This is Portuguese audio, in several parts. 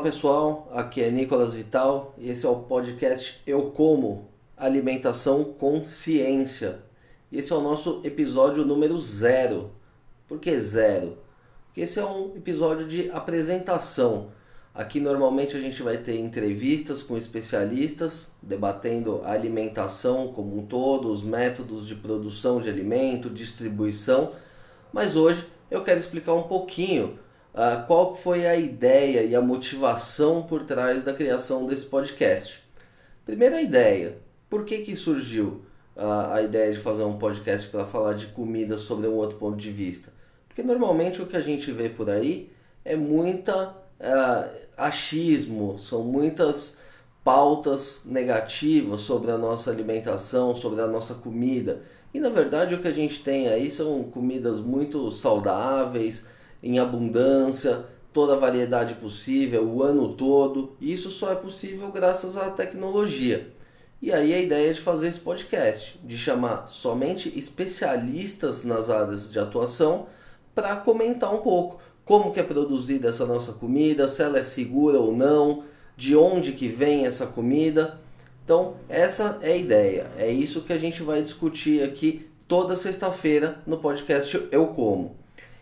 Olá pessoal, aqui é Nicolas Vital e esse é o podcast Eu Como Alimentação com Ciência. Esse é o nosso episódio número zero. Por que zero? Porque esse é um episódio de apresentação. Aqui normalmente a gente vai ter entrevistas com especialistas debatendo a alimentação como um todo, os métodos de produção de alimento, distribuição, mas hoje eu quero explicar um pouquinho uh, qual foi a ideia e a motivação por trás da criação desse podcast. Primeira ideia, por que, que surgiu uh, a ideia de fazer um podcast para falar de comida sobre um outro ponto de vista? Porque normalmente o que a gente vê por aí é muita uh, achismo, são muitas pautas negativas sobre a nossa alimentação, sobre a nossa comida. E na verdade o que a gente tem aí são comidas muito saudáveis, em abundância, toda a variedade possível, o ano todo. E isso só é possível graças à tecnologia. E aí a ideia de fazer esse podcast, de chamar somente especialistas nas áreas de atuação para comentar um pouco como que é produzida essa nossa comida, se ela é segura ou não, de onde que vem essa comida. Então, essa é a ideia. É isso que a gente vai discutir aqui toda sexta-feira no podcast Eu Como.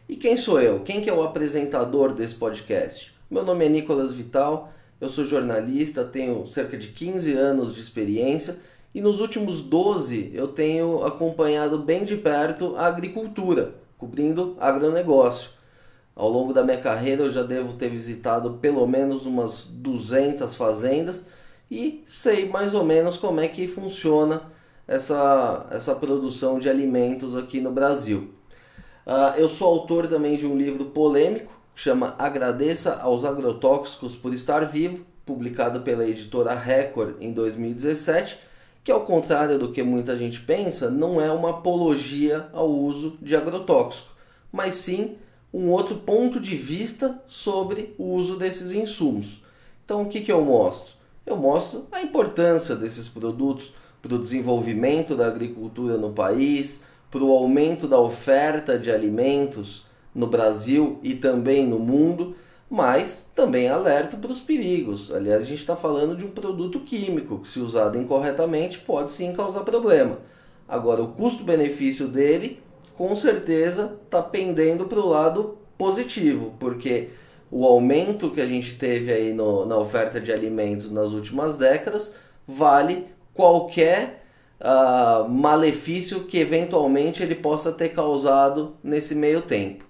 E quem sou eu? Quem que é o apresentador desse podcast? Meu nome é Nicolas Vital, eu sou jornalista, tenho cerca de 15 anos de experiência e nos últimos 12 eu tenho acompanhado bem de perto a agricultura, cobrindo agronegócio. Ao longo da minha carreira eu já devo ter visitado pelo menos umas 200 fazendas e sei mais ou menos como é que funciona essa, essa produção de alimentos aqui no Brasil. Uh, eu sou autor também de um livro polêmico que chama Agradeça aos Agrotóxicos por Estar Vivo, publicado pela editora Record em 2017, que ao contrário do que muita gente pensa, não é uma apologia ao uso de agrotóxico, mas sim um outro ponto de vista sobre o uso desses insumos. Então, o que, que eu mostro? Eu mostro a importância desses produtos para o desenvolvimento da agricultura no país, para o aumento da oferta de alimentos no Brasil e também no mundo, mas também alerta para os perigos. Aliás, a gente está falando de um produto químico que, se usado incorretamente, pode sim causar problema. Agora, o custo-benefício dele, com certeza, está pendendo para o lado positivo, porque o aumento que a gente teve aí no, na oferta de alimentos nas últimas décadas vale qualquer uh, malefício que eventualmente ele possa ter causado nesse meio tempo.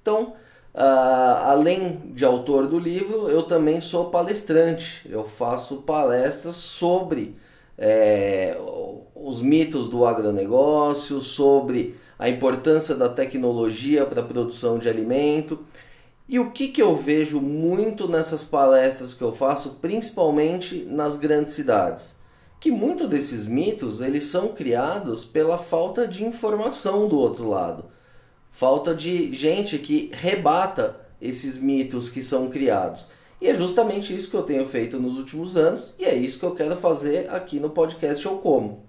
Então, uh, além de autor do livro, eu também sou palestrante. Eu faço palestras sobre é, os mitos do agronegócio, sobre a importância da tecnologia para a produção de alimento. E o que, que eu vejo muito nessas palestras que eu faço, principalmente nas grandes cidades? Que muitos desses mitos eles são criados pela falta de informação do outro lado. Falta de gente que rebata esses mitos que são criados. E é justamente isso que eu tenho feito nos últimos anos e é isso que eu quero fazer aqui no podcast ou Como.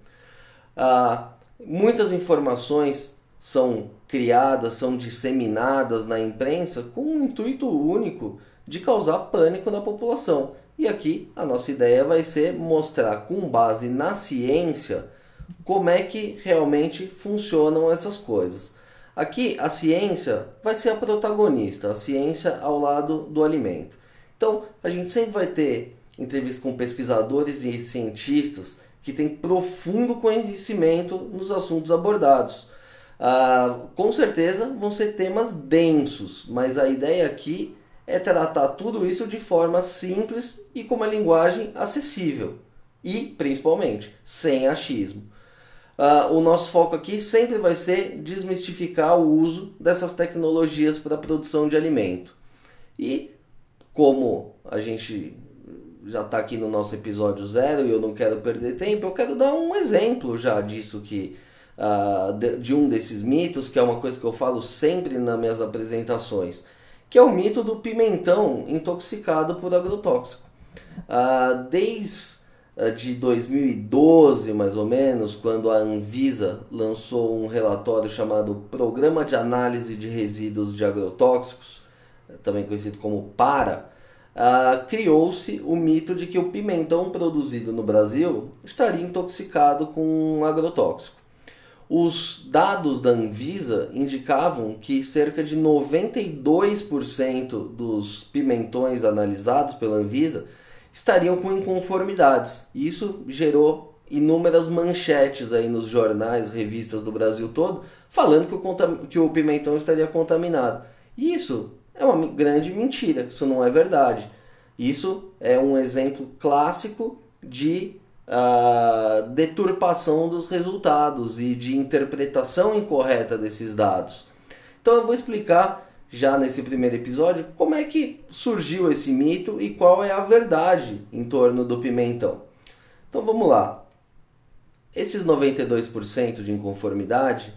Ah, muitas informações são criadas, são disseminadas na imprensa com um intuito único de causar pânico na população. E aqui a nossa ideia vai ser mostrar com base na ciência como é que realmente funcionam essas coisas. Aqui a ciência vai ser a protagonista, a ciência ao lado do alimento. Então a gente sempre vai ter entrevistas com pesquisadores e cientistas que têm profundo conhecimento nos assuntos abordados. Ah, com certeza vão ser temas densos, mas a ideia aqui é tratar tudo isso de forma simples e com uma linguagem acessível e, principalmente, sem achismo. Uh, o nosso foco aqui sempre vai ser desmistificar o uso dessas tecnologias para a produção de alimento. E como a gente já está aqui no nosso episódio zero e eu não quero perder tempo, eu quero dar um exemplo já disso que uh, de, de um desses mitos, que é uma coisa que eu falo sempre nas minhas apresentações que é o mito do pimentão intoxicado por agrotóxico. Ah, desde ah, de 2012, mais ou menos, quando a Anvisa lançou um relatório chamado Programa de Análise de Resíduos de Agrotóxicos, também conhecido como PARA, ah, criou-se o mito de que o pimentão produzido no Brasil estaria intoxicado com um agrotóxico. Os dados da Anvisa indicavam que cerca de 92% dos pimentões analisados pela Anvisa estariam com inconformidades. Isso gerou inúmeras manchetes aí nos jornais, revistas do Brasil todo, falando que o, que o pimentão estaria contaminado. Isso é uma grande mentira, isso não é verdade. Isso é um exemplo clássico de deturpação dos resultados e de interpretação incorreta desses dados. Então eu vou explicar já nesse primeiro episódio como é que surgiu esse mito e qual é a verdade em torno do pimentão. Então vamos lá. Esses 92% de inconformidade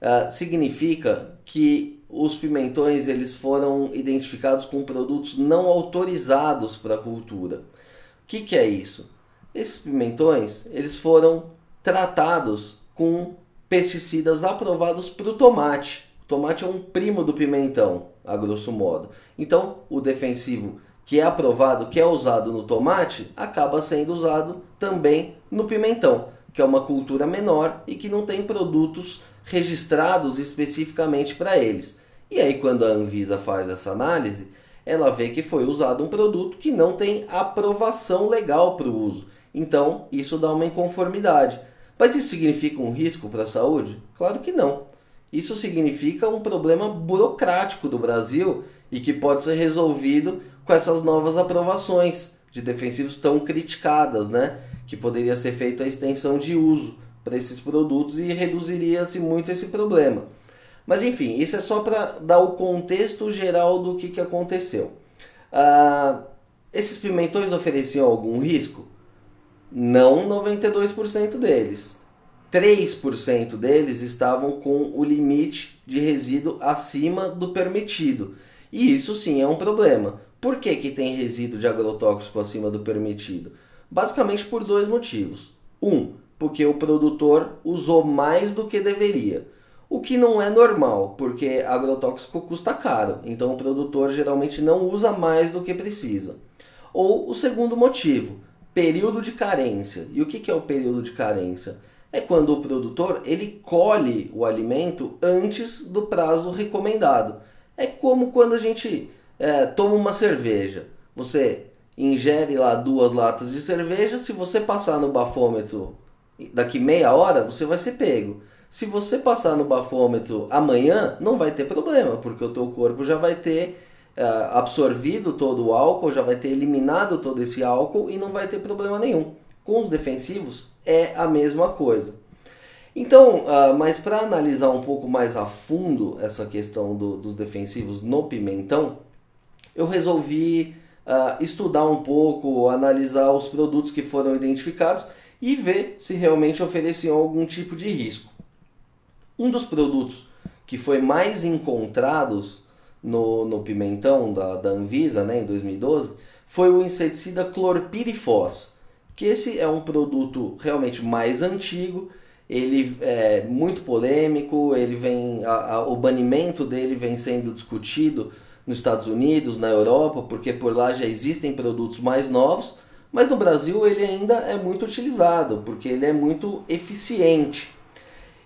uh, significa que os pimentões eles foram identificados com produtos não autorizados para a cultura. O que, que é isso? Esses pimentões eles foram tratados com pesticidas aprovados para o tomate. O tomate é um primo do pimentão, a grosso modo. Então, o defensivo que é aprovado, que é usado no tomate, acaba sendo usado também no pimentão, que é uma cultura menor e que não tem produtos registrados especificamente para eles. E aí, quando a Anvisa faz essa análise, ela vê que foi usado um produto que não tem aprovação legal para o uso. Então, isso dá uma inconformidade. Mas isso significa um risco para a saúde? Claro que não. Isso significa um problema burocrático do Brasil e que pode ser resolvido com essas novas aprovações de defensivos tão criticadas, né? Que poderia ser feita a extensão de uso para esses produtos e reduziria-se muito esse problema. Mas enfim, isso é só para dar o contexto geral do que, que aconteceu. Ah, esses pimentões ofereciam algum risco? Não 92% deles. 3% deles estavam com o limite de resíduo acima do permitido. E isso sim é um problema. Por que, que tem resíduo de agrotóxico acima do permitido? Basicamente por dois motivos. Um, porque o produtor usou mais do que deveria. O que não é normal, porque agrotóxico custa caro, então o produtor geralmente não usa mais do que precisa. Ou o segundo motivo, período de carência. E o que é o período de carência? É quando o produtor ele colhe o alimento antes do prazo recomendado. É como quando a gente é, toma uma cerveja. Você ingere lá duas latas de cerveja, se você passar no bafômetro daqui meia hora, você vai ser pego. Se você passar no bafômetro amanhã, não vai ter problema, porque o teu corpo já vai ter absorvido todo o álcool, já vai ter eliminado todo esse álcool e não vai ter problema nenhum. Com os defensivos é a mesma coisa. Então, uh, mas para analisar um pouco mais a fundo essa questão do, dos defensivos no pimentão, eu resolvi uh, estudar um pouco, analisar os produtos que foram identificados e ver se realmente ofereciam algum tipo de risco. Um dos produtos que foi mais encontrados no, no pimentão da, da Anvisa né, em 2012 foi o inseticida clorpirifos, que esse é um produto realmente mais antigo, ele é muito polêmico, ele vem a, a, o banimento dele vem sendo discutido nos Estados Unidos, na Europa, porque por lá já existem produtos mais novos, mas no Brasil ele ainda é muito utilizado, porque ele é muito eficiente.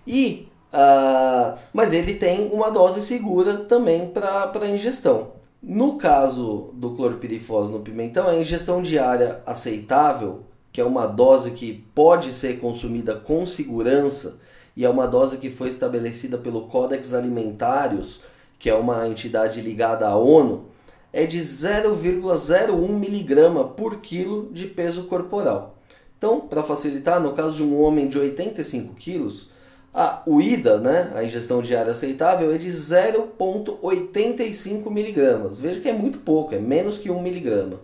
E Uh, mas ele tem uma dose segura também para ingestão. No caso do clorpirifos no pimentão, a ingestão diária aceitável, que é uma dose que pode ser consumida com segurança e é uma dose que foi estabelecida pelo Codex Alimentários, que é uma entidade ligada à ONU, é de 0,01 miligrama por quilo de peso corporal. Então, para facilitar, no caso de um homem de 85 quilos, a, o IDA, né, a ingestão diária aceitável, é de 0,85 miligramas. Veja que é muito pouco, é menos que 1 miligrama.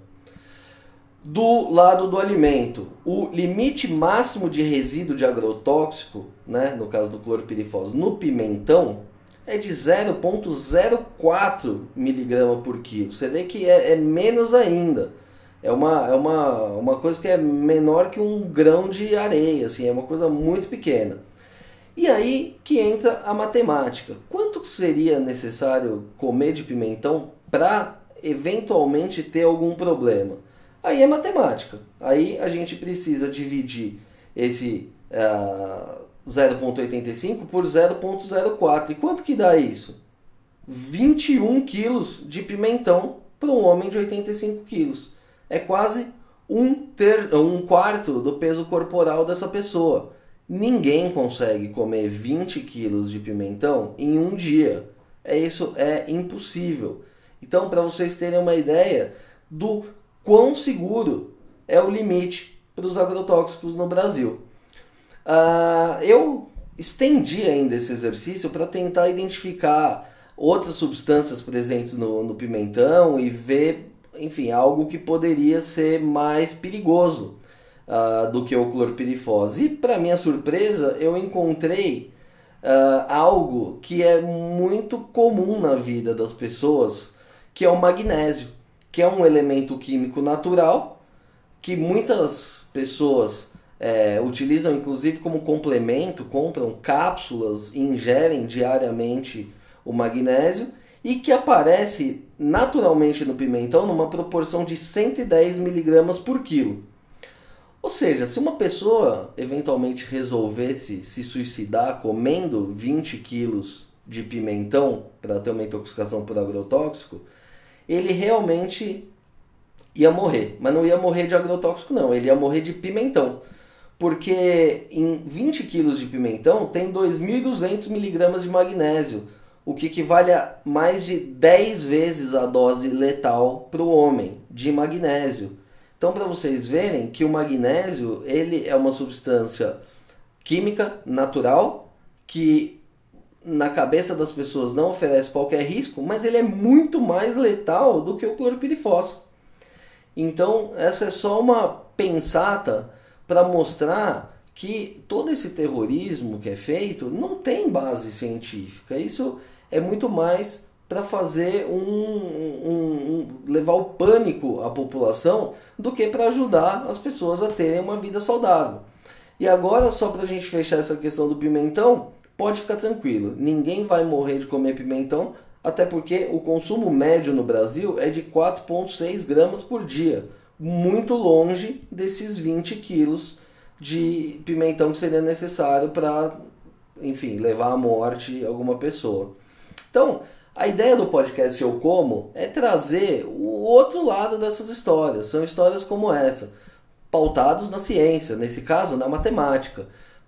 Do lado do alimento, o limite máximo de resíduo de agrotóxico, né, no caso do clorpirifos, no pimentão, é de 0,04 miligrama por quilo. Você vê que é, é, menos ainda. É uma, é uma, uma coisa que é menor que um grão de areia, assim, é uma coisa muito pequena. E aí que entra a matemática. Quanto seria necessário comer de pimentão para eventualmente ter algum problema? Aí é matemática. Aí a gente precisa dividir esse uh, 0,85 por 0,04. E quanto que dá isso? 21 quilos de pimentão para um homem de 85 quilos. É quase um, ter, um quarto do peso corporal dessa pessoa. Ninguém consegue comer 20 quilos de pimentão em um dia. É isso é impossível. Então, para vocês terem uma ideia do quão seguro é o limite para os agrotóxicos no Brasil. Uh, eu estendi ainda esse exercício para tentar identificar outras substâncias presentes no, no pimentão e ver, enfim, algo que poderia ser mais perigoso uh, do que o clorpirifose. E para minha surpresa, eu encontrei uh, algo que é muito comum na vida das pessoas, que é o magnésio, que é um elemento químico natural que muitas pessoas é, utilizam inclusive como complemento, compram cápsulas e ingerem diariamente o magnésio e que aparece naturalmente no pimentão numa proporção de 110 miligramas por quilo. Ou seja, se uma pessoa eventualmente resolvesse se suicidar comendo 20 quilos de pimentão para ter uma intoxicação por agrotóxico, ele realmente ia morrer. Mas não ia morrer de agrotóxico, não, ele ia morrer de pimentão. Porque em 20 quilos de pimentão tem 2.200 miligramas de magnésio, o que equivale a mais de 10 vezes a dose letal para o homem de magnésio. Então, para vocês verem que o magnésio ele é uma substância química natural que na cabeça das pessoas não oferece qualquer risco, mas ele é muito mais letal do que o clorpirifos. Então, essa é só uma pensata para mostrar que todo esse terrorismo que é feito não tem base científica. Isso é muito mais para fazer um, um, um, levar o pânico à população do que para ajudar as pessoas a terem uma vida saudável. E agora, só para a gente fechar essa questão do pimentão, pode ficar tranquilo, ninguém vai morrer de comer pimentão, até porque o consumo médio no Brasil é de 4,6 gramas por dia, muito longe desses 20 quilos de pimentão que seria necessário para, enfim, levar à morte alguma pessoa. Então, a ideia do podcast Eu Como é trazer o outro lado dessas histórias. São histórias como essa, pautados na ciência, nesse caso na matemática,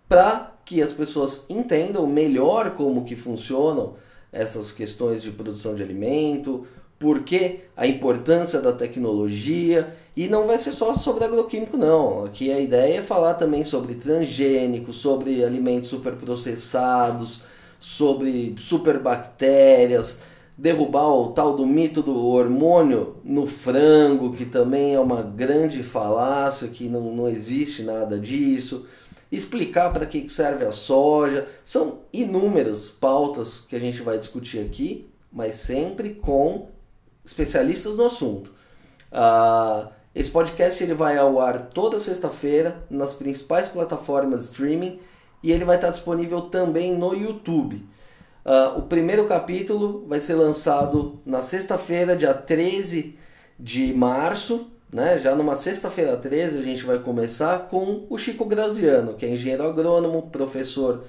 para que as pessoas entendam melhor como que funcionam essas questões de produção de alimento, por que a importância da tecnologia e não vai ser só sobre agroquímico não. Aqui a ideia é falar também sobre transgênicos, sobre alimentos superprocessados, sobre superbactérias, derrubar o tal do mito do hormônio no frango, que também é uma grande falácia, que não, não existe nada disso, explicar para que serve a soja. São inúmeras pautas que a gente vai discutir aqui, mas sempre com especialistas no assunto. Uh, esse podcast ele vai ao ar toda sexta-feira nas principais plataformas de streaming e ele vai estar disponível também no YouTube. Uh, o primeiro capítulo vai ser lançado na sexta-feira, dia 13 de março, né? Já numa sexta-feira 13 a gente vai começar com o Chico Graziano, que é engenheiro agrônomo, professor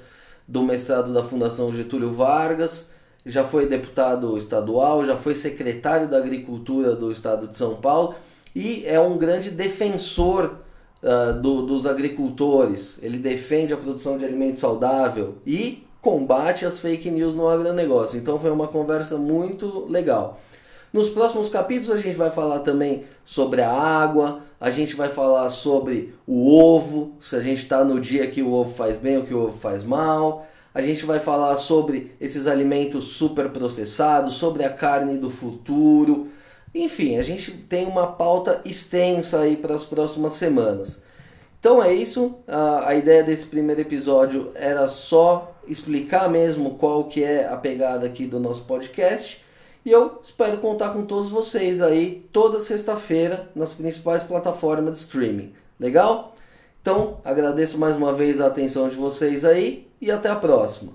do mestrado da Fundação Getúlio Vargas, já foi deputado estadual, já foi secretário da Agricultura do estado de São Paulo e é um grande defensor uh, do, dos agricultores, ele defende a produção de alimento saudável e combate as fake news no agronegócio. Então foi uma conversa muito legal. Nos próximos capítulos a gente vai falar também sobre a água, a gente vai falar sobre o ovo, se a gente está no dia que o ovo faz bem ou que o ovo faz mal. A gente vai falar sobre esses alimentos super processados, sobre a carne do futuro. Enfim, a gente tem uma pauta extensa aí para as próximas semanas. Então é isso. A, a ideia desse primeiro episódio era só explicar mesmo qual que é a pegada aqui do nosso podcast. E eu espero contar com todos vocês aí toda sexta-feira nas principais plataformas de streaming. Legal? Então, agradeço mais uma vez a atenção de vocês aí e até a próxima.